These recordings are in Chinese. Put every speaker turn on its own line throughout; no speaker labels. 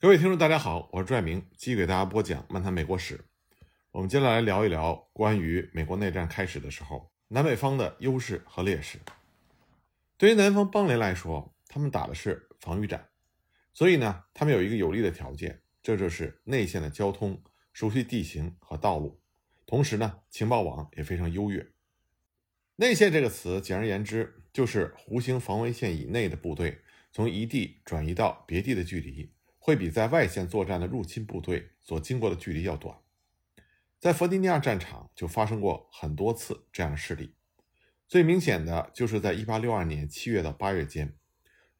各位听众，大家好，我是朱爱明，继续给大家播讲《漫谈美国史》。我们接下来聊一聊关于美国内战开始的时候，南北方的优势和劣势。对于南方邦联来说，他们打的是防御战，所以呢，他们有一个有利的条件，这就是内线的交通、熟悉地形和道路，同时呢，情报网也非常优越。内线这个词，简而言之，就是弧形防卫线以内的部队从一地转移到别地的距离。会比在外线作战的入侵部队所经过的距离要短。在弗吉尼亚战场就发生过很多次这样的事例，最明显的就是在1862年7月到8月间，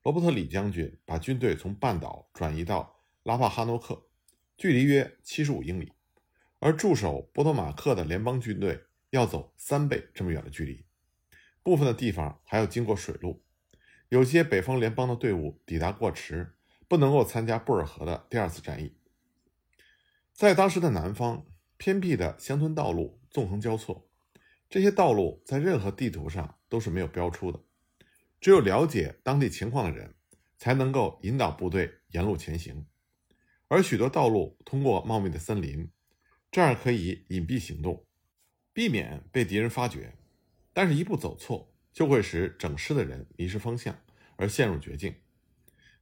罗伯特·李将军把军队从半岛转移到拉帕哈诺克，距离约75英里，而驻守波托马克的联邦军队要走三倍这么远的距离，部分的地方还要经过水路，有些北方联邦的队伍抵达过迟。不能够参加布尔河的第二次战役。在当时的南方，偏僻的乡村道路纵横交错，这些道路在任何地图上都是没有标出的，只有了解当地情况的人才能够引导部队沿路前行。而许多道路通过茂密的森林，这样可以隐蔽行动，避免被敌人发觉。但是，一步走错，就会使整师的人迷失方向，而陷入绝境。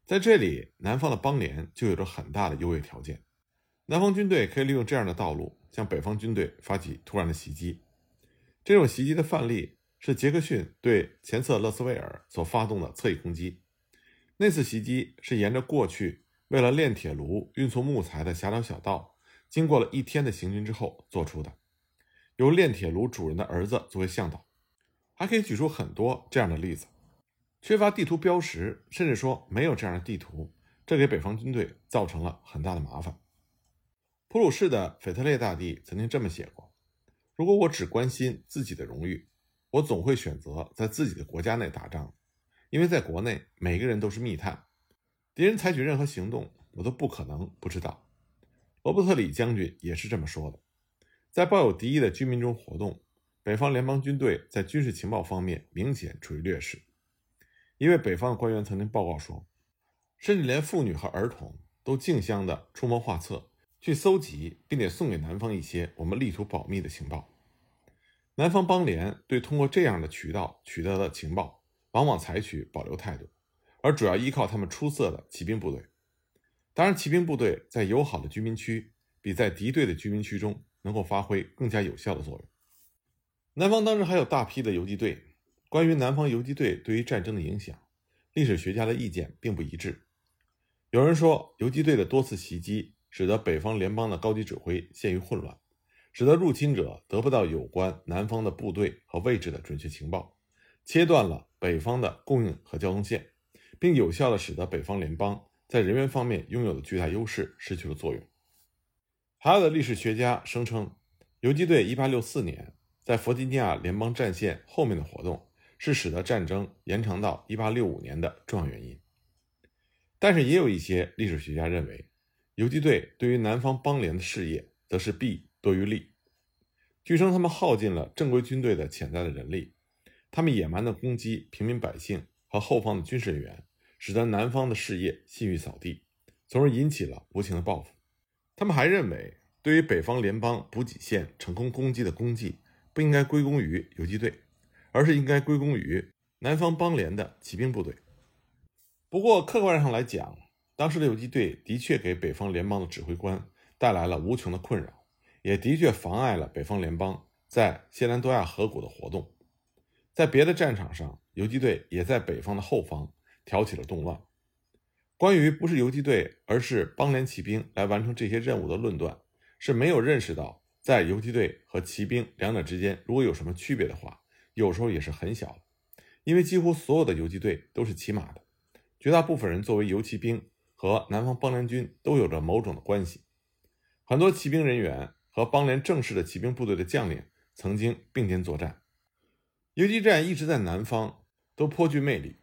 在这里，南方的邦联就有着很大的优越条件。南方军队可以利用这样的道路向北方军队发起突然的袭击。这种袭击的范例是杰克逊对前侧勒斯威尔所发动的侧翼攻击。那次袭击是沿着过去为了炼铁炉运送木材的狭窄小道，经过了一天的行军之后做出的，由炼铁炉主人的儿子作为向导。还可以举出很多这样的例子。缺乏地图标识，甚至说没有这样的地图，这给北方军队造成了很大的麻烦。普鲁士的腓特烈大帝曾经这么写过：“如果我只关心自己的荣誉，我总会选择在自己的国家内打仗，因为在国内每个人都是密探，敌人采取任何行动，我都不可能不知道。”罗伯特·李将军也是这么说的。在抱有敌意的居民中活动，北方联邦军队在军事情报方面明显处于劣势。一位北方的官员曾经报告说，甚至连妇女和儿童都竞相的出谋划策，去搜集并且送给南方一些我们力图保密的情报。南方邦联对通过这样的渠道取得的情报，往往采取保留态度，而主要依靠他们出色的骑兵部队。当然，骑兵部队在友好的居民区，比在敌对的居民区中能够发挥更加有效的作用。南方当时还有大批的游击队。关于南方游击队对于战争的影响，历史学家的意见并不一致。有人说，游击队的多次袭击使得北方联邦的高级指挥陷于混乱，使得入侵者得不到有关南方的部队和位置的准确情报，切断了北方的供应和交通线，并有效地使得北方联邦在人员方面拥有的巨大优势失去了作用。还有的历史学家声称，游击队1864年在弗吉尼亚联邦战线后面的活动。是使得战争延长到1865年的重要原因，但是也有一些历史学家认为，游击队对于南方邦联的事业则是弊多于利。据称，他们耗尽了正规军队的潜在的人力，他们野蛮的攻击平民百姓和后方的军事人员，使得南方的事业信誉扫地，从而引起了无情的报复。他们还认为，对于北方联邦补给线成功攻击的功绩，不应该归功于游击队。而是应该归功于南方邦联的骑兵部队。不过，客观上来讲，当时的游击队的确给北方联邦的指挥官带来了无穷的困扰，也的确妨碍了北方联邦在谢兰多亚河谷的活动。在别的战场上，游击队也在北方的后方挑起了动乱。关于不是游击队，而是邦联骑兵来完成这些任务的论断，是没有认识到在游击队和骑兵两者之间如果有什么区别的话。有时候也是很小的，因为几乎所有的游击队都是骑马的，绝大部分人作为游骑兵和南方邦联军都有着某种的关系。很多骑兵人员和邦联正式的骑兵部队的将领曾经并肩作战。游击战一直在南方都颇具魅力，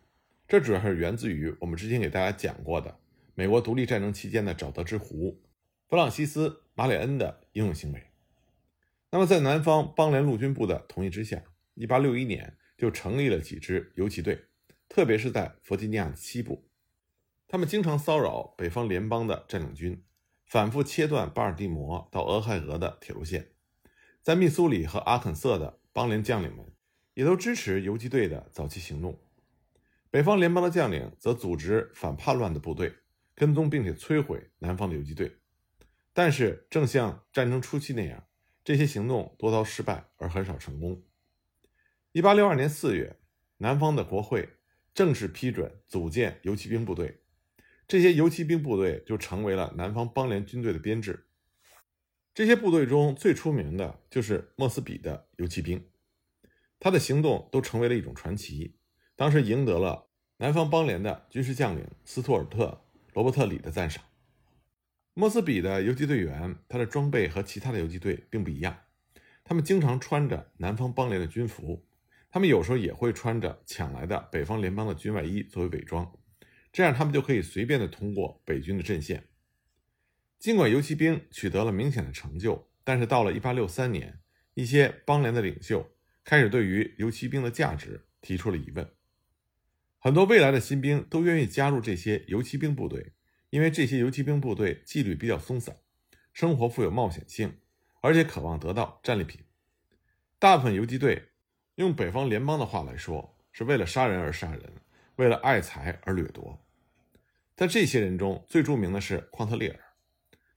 这主要是源自于我们之前给大家讲过的美国独立战争期间的沼泽之狐弗朗西斯·马里恩的英勇行为。那么，在南方邦联陆军部的同意之下。一八六一年就成立了几支游击队，特别是在弗吉尼亚的西部。他们经常骚扰北方联邦的占领军，反复切断巴尔的摩到俄亥俄的铁路线。在密苏里和阿肯色的邦联将领们也都支持游击队的早期行动。北方联邦的将领则组织反叛乱的部队，跟踪并且摧毁南方的游击队。但是，正像战争初期那样，这些行动多遭失败，而很少成功。一八六二年四月，南方的国会正式批准组建游骑兵部队。这些游骑兵部队就成为了南方邦联军队的编制。这些部队中最出名的就是莫斯比的游骑兵，他的行动都成为了一种传奇，当时赢得了南方邦联的军事将领斯图尔特·罗伯特里的赞赏。莫斯比的游击队员，他的装备和其他的游击队并不一样，他们经常穿着南方邦联的军服，他们有时候也会穿着抢来的北方联邦的军外衣作为伪装。这样，他们就可以随便的通过北军的阵线。尽管游骑兵取得了明显的成就，但是到了1863年，一些邦联的领袖开始对于游骑兵的价值提出了疑问。很多未来的新兵都愿意加入这些游骑兵部队，因为这些游骑兵部队纪律比较松散，生活富有冒险性，而且渴望得到战利品。大部分游击队，用北方联邦的话来说，是为了杀人而杀人，为了爱财而掠夺。在这些人中最著名的是匡特利尔，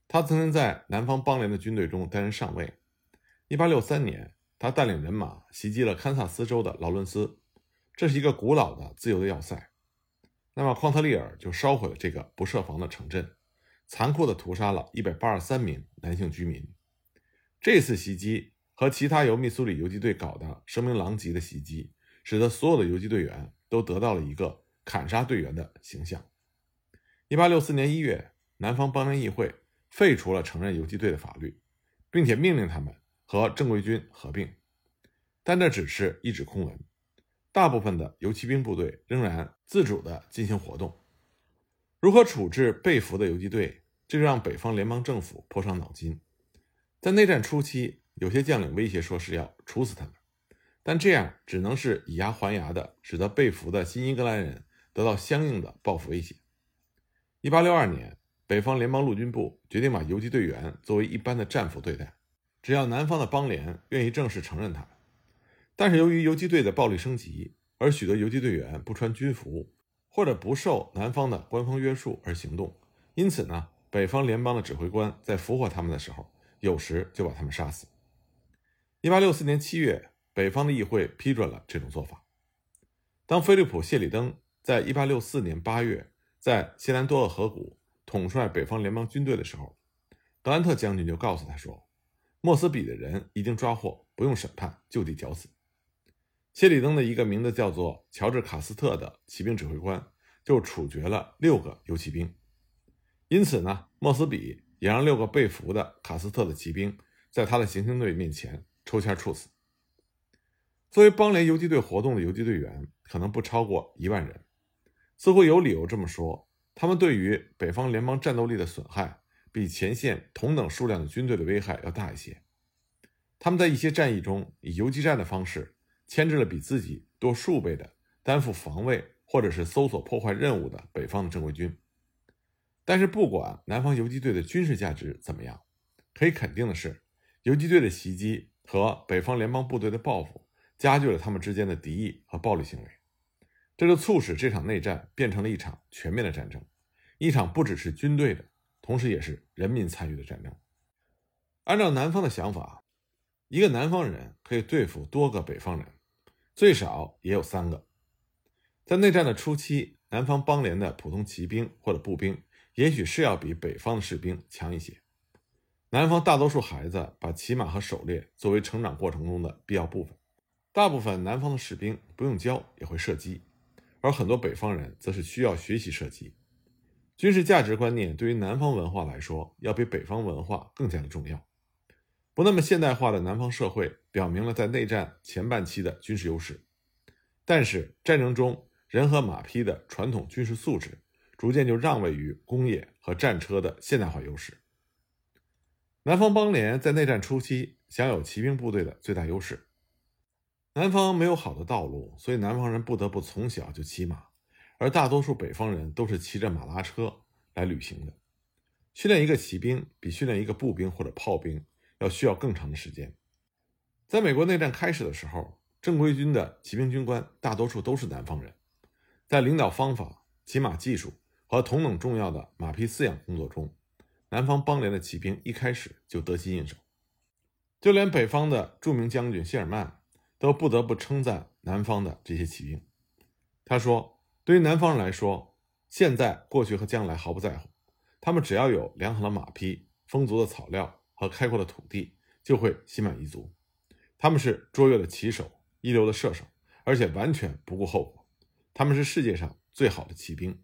他曾经在南方邦联的军队中担任上尉。1863年，他带领人马袭击了堪萨斯州的劳伦斯，这是一个古老的自由的要塞。那么，匡特利尔就烧毁了这个不设防的城镇，残酷地屠杀了183名男性居民。这次袭击和其他由密苏里游击队搞的声名狼藉的袭击，使得所有的游击队员都得到了一个砍杀队员的形象。一八六四年一月，南方邦联议会废除了承认游击队的法律，并且命令他们和正规军合并，但这只是一纸空文。大部分的游骑兵部队仍然自主地进行活动。如何处置被俘的游击队，这让北方联邦政府颇伤脑筋。在内战初期，有些将领威胁说是要处死他们，但这样只能是以牙还牙的，使得被俘的新英格兰人得到相应的报复威胁。一八六二年，北方联邦陆军部决定把游击队员作为一般的战俘对待，只要南方的邦联愿意正式承认他们。但是由于游击队的暴力升级，而许多游击队员不穿军服，或者不受南方的官方约束而行动，因此呢，北方联邦的指挥官在俘获他们的时候，有时就把他们杀死。一八六四年七月，北方的议会批准了这种做法。当菲利普·谢里登在一八六四年八月。在西兰多厄河谷统帅北方联邦军队的时候，格兰特将军就告诉他说：“莫斯比的人已经抓获，不用审判，就地绞死。”谢里登的一个名字叫做乔治·卡斯特的骑兵指挥官就处决了六个游骑兵。因此呢，莫斯比也让六个被俘的卡斯特的骑兵在他的行刑队面前抽签处死。作为邦联游击队活动的游击队员可能不超过一万人。似乎有理由这么说，他们对于北方联邦战斗力的损害，比前线同等数量的军队的危害要大一些。他们在一些战役中以游击战的方式牵制了比自己多数倍的担负防卫或者是搜索破坏任务的北方的正规军。但是，不管南方游击队的军事价值怎么样，可以肯定的是，游击队的袭击和北方联邦部队的报复，加剧了他们之间的敌意和暴力行为。这就促使这场内战变成了一场全面的战争，一场不只是军队的，同时也是人民参与的战争。按照南方的想法，一个南方人可以对付多个北方人，最少也有三个。在内战的初期，南方邦联的普通骑兵或者步兵，也许是要比北方的士兵强一些。南方大多数孩子把骑马和狩猎作为成长过程中的必要部分，大部分南方的士兵不用教也会射击。而很多北方人则是需要学习射击，军事价值观念对于南方文化来说，要比北方文化更加的重要。不那么现代化的南方社会表明了在内战前半期的军事优势，但是战争中人和马匹的传统军事素质逐渐就让位于工业和战车的现代化优势。南方邦联在内战初期享有骑兵部队的最大优势。南方没有好的道路，所以南方人不得不从小就骑马，而大多数北方人都是骑着马拉车来旅行的。训练一个骑兵比训练一个步兵或者炮兵要需要更长的时间。在美国内战开始的时候，正规军的骑兵军官大多数都是南方人，在领导方法、骑马技术和同等重要的马匹饲养工作中，南方邦联的骑兵一开始就得心应手。就连北方的著名将军谢尔曼都不得不称赞南方的这些骑兵。他说：“对于南方人来说，现在、过去和将来毫不在乎，他们只要有良好的马匹、丰足的草料和开阔的土地，就会心满意足。他们是卓越的骑手、一流的射手，而且完全不顾后果。他们是世界上最好的骑兵。”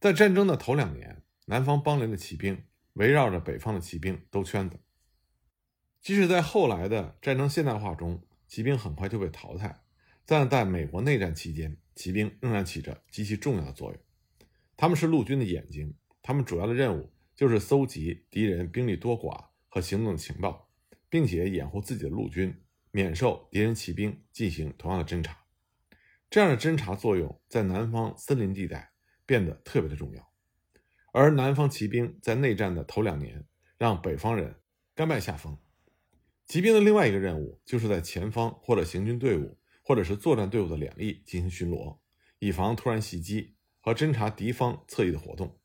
在战争的头两年，南方邦联的骑兵围绕着北方的骑兵兜圈子。即使在后来的战争现代化中，骑兵很快就被淘汰，但在美国内战期间。骑兵仍然起着极其重要的作用，他们是陆军的眼睛，他们主要的任务就是搜集敌人兵力多寡和行动的情报，并且掩护自己的陆军免受敌人骑兵进行同样的侦查。这样的侦察作用在南方森林地带变得特别的重要，而南方骑兵在内战的头两年让北方人甘拜下风。骑兵的另外一个任务就是在前方或者行军队伍。或者是作战队伍的两翼进行巡逻，以防突然袭击和侦察敌方侧翼的活动。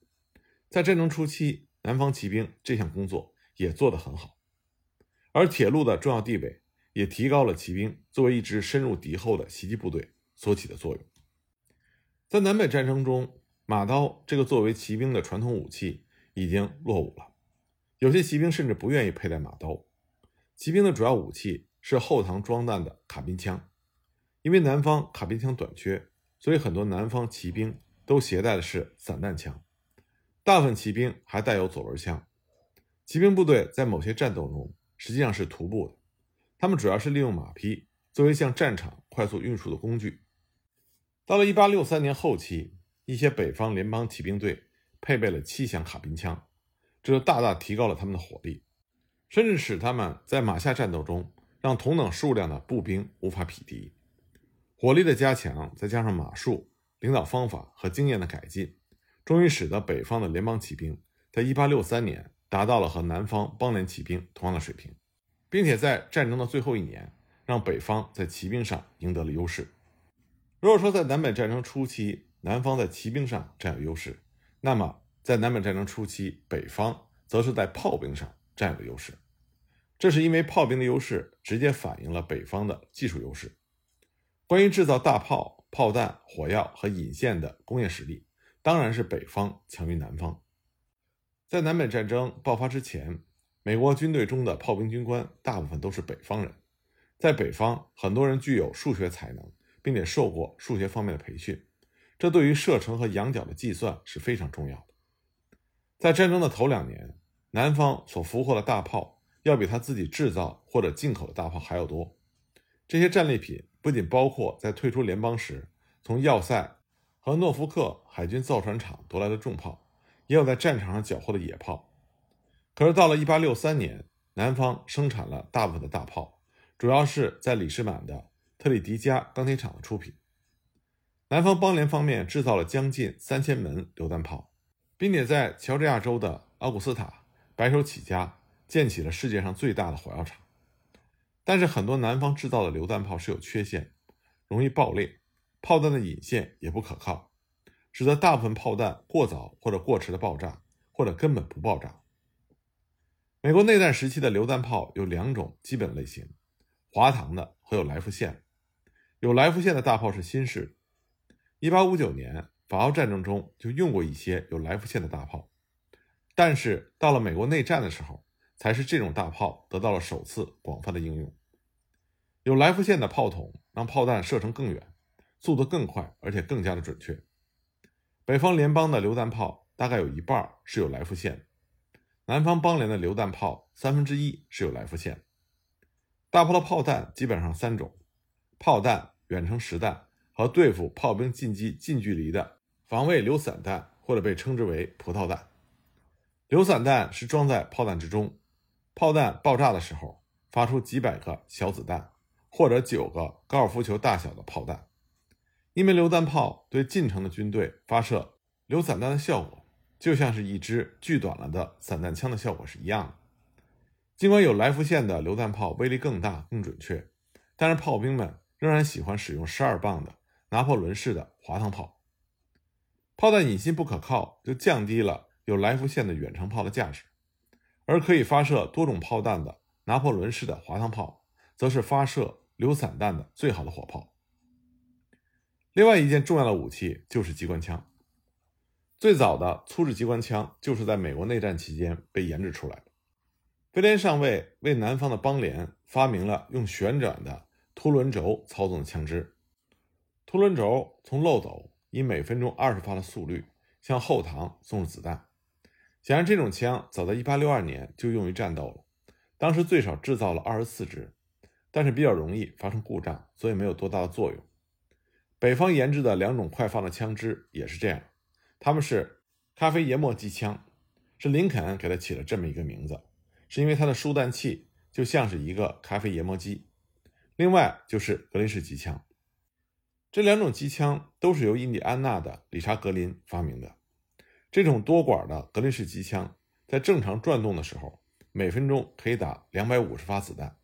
在战争初期，南方骑兵这项工作也做得很好，而铁路的重要地位也提高了骑兵作为一支深入敌后的袭击部队所起的作用。在南北战争中，马刀这个作为骑兵的传统武器已经落伍了，有些骑兵甚至不愿意佩戴马刀。骑兵的主要武器是后膛装弹的卡宾枪。因为南方卡宾枪短缺，所以很多南方骑兵都携带的是散弹枪，大部分骑兵还带有左轮枪。骑兵部队在某些战斗中实际上是徒步的，他们主要是利用马匹作为向战场快速运输的工具。到了1863年后期，一些北方联邦骑兵队配备了七响卡宾枪，这就大大提高了他们的火力，甚至使他们在马下战斗中让同等数量的步兵无法匹敌。火力的加强，再加上马术、领导方法和经验的改进，终于使得北方的联邦骑兵在1863年达到了和南方邦联骑兵同样的水平，并且在战争的最后一年，让北方在骑兵上赢得了优势。如果说在南北战争初期，南方在骑兵上占有优势，那么在南北战争初期，北方则是在炮兵上占有优势。这是因为炮兵的优势直接反映了北方的技术优势。关于制造大炮、炮弹、火药和引线的工业实力，当然是北方强于南方。在南北战争爆发之前，美国军队中的炮兵军官大部分都是北方人。在北方，很多人具有数学才能，并且受过数学方面的培训，这对于射程和仰角的计算是非常重要的。在战争的头两年，南方所俘获的大炮要比他自己制造或者进口的大炮还要多。这些战利品。不仅包括在退出联邦时从要塞和诺福克海军造船厂夺来的重炮，也有在战场上缴获的野炮。可是到了1863年，南方生产了大部分的大炮，主要是在里士满的特里迪加钢铁厂的出品。南方邦联方面制造了将近三千门榴弹炮，并且在乔治亚州的奥古斯塔白手起家建起了世界上最大的火药厂。但是很多南方制造的榴弹炮是有缺陷，容易爆裂，炮弹的引线也不可靠，使得大部分炮弹过早或者过迟的爆炸，或者根本不爆炸。美国内战时期的榴弹炮有两种基本类型：滑膛的和有来福线。有来福线的大炮是新式。1859年法奥战争中就用过一些有来福线的大炮，但是到了美国内战的时候，才是这种大炮得到了首次广泛的应用。有来福线的炮筒让炮弹射程更远，速度更快，而且更加的准确。北方联邦的榴弹炮大概有一半是有来福线，南方邦联的榴弹炮三分之一是有来福线。大炮的炮弹基本上三种：炮弹、远程实弹和对付炮兵进击近距离的防卫流散弹，或者被称之为葡萄弹。流散弹是装在炮弹之中，炮弹爆炸的时候发出几百个小子弹。或者九个高尔夫球大小的炮弹，因为榴弹炮对近程的军队发射流散弹的效果，就像是一支锯短了的散弹枪的效果是一样的。尽管有来福线的榴弹炮威力更大、更准确，但是炮兵们仍然喜欢使用十二磅的拿破仑式的滑膛炮。炮弹引信不可靠，就降低了有来福线的远程炮的价值，而可以发射多种炮弹的拿破仑式的滑膛炮，则是发射流散弹的最好的火炮。另外一件重要的武器就是机关枪。最早的粗制机关枪就是在美国内战期间被研制出来的。威廉上尉为南方的邦联发明了用旋转的凸轮轴操纵的枪支。凸轮轴从漏斗以每分钟二十发的速率向后膛送入子弹。显然，这种枪早在1862年就用于战斗了。当时最少制造了二十四支，但是比较容易发生故障，所以没有多大的作用。北方研制的两种快放的枪支也是这样，他们是咖啡研磨机枪，是林肯给它起了这么一个名字，是因为它的输弹器就像是一个咖啡研磨机。另外就是格林式机枪，这两种机枪都是由印第安纳的理查·格林发明的。这种多管的格林式机枪在正常转动的时候，每分钟可以打两百五十发子弹，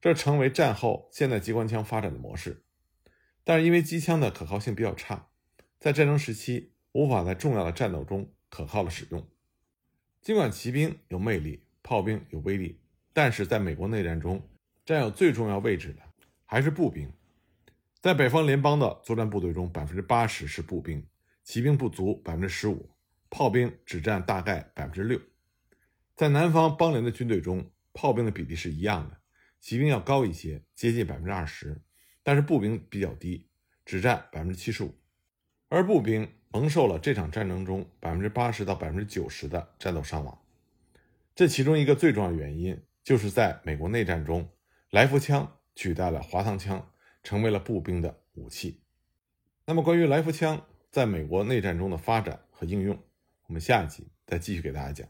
这成为战后现代机关枪发展的模式。但是因为机枪的可靠性比较差，在战争时期无法在重要的战斗中可靠的使用。尽管骑兵有魅力，炮兵有威力，但是在美国内战中占有最重要位置的还是步兵。在北方联邦的作战部队中，百分之八十是步兵，骑兵不足百分之十五，炮兵只占大概百分之六。在南方邦联的军队中，炮兵的比例是一样的，骑兵要高一些，接近百分之二十。但是步兵比较低，只占百分之七十五，而步兵蒙受了这场战争中百分之八十到百分之九十的战斗伤亡。这其中一个最重要原因，就是在美国内战中，来福枪取代了滑膛枪，成为了步兵的武器。那么，关于来福枪在美国内战中的发展和应用，我们下一集再继续给大家讲。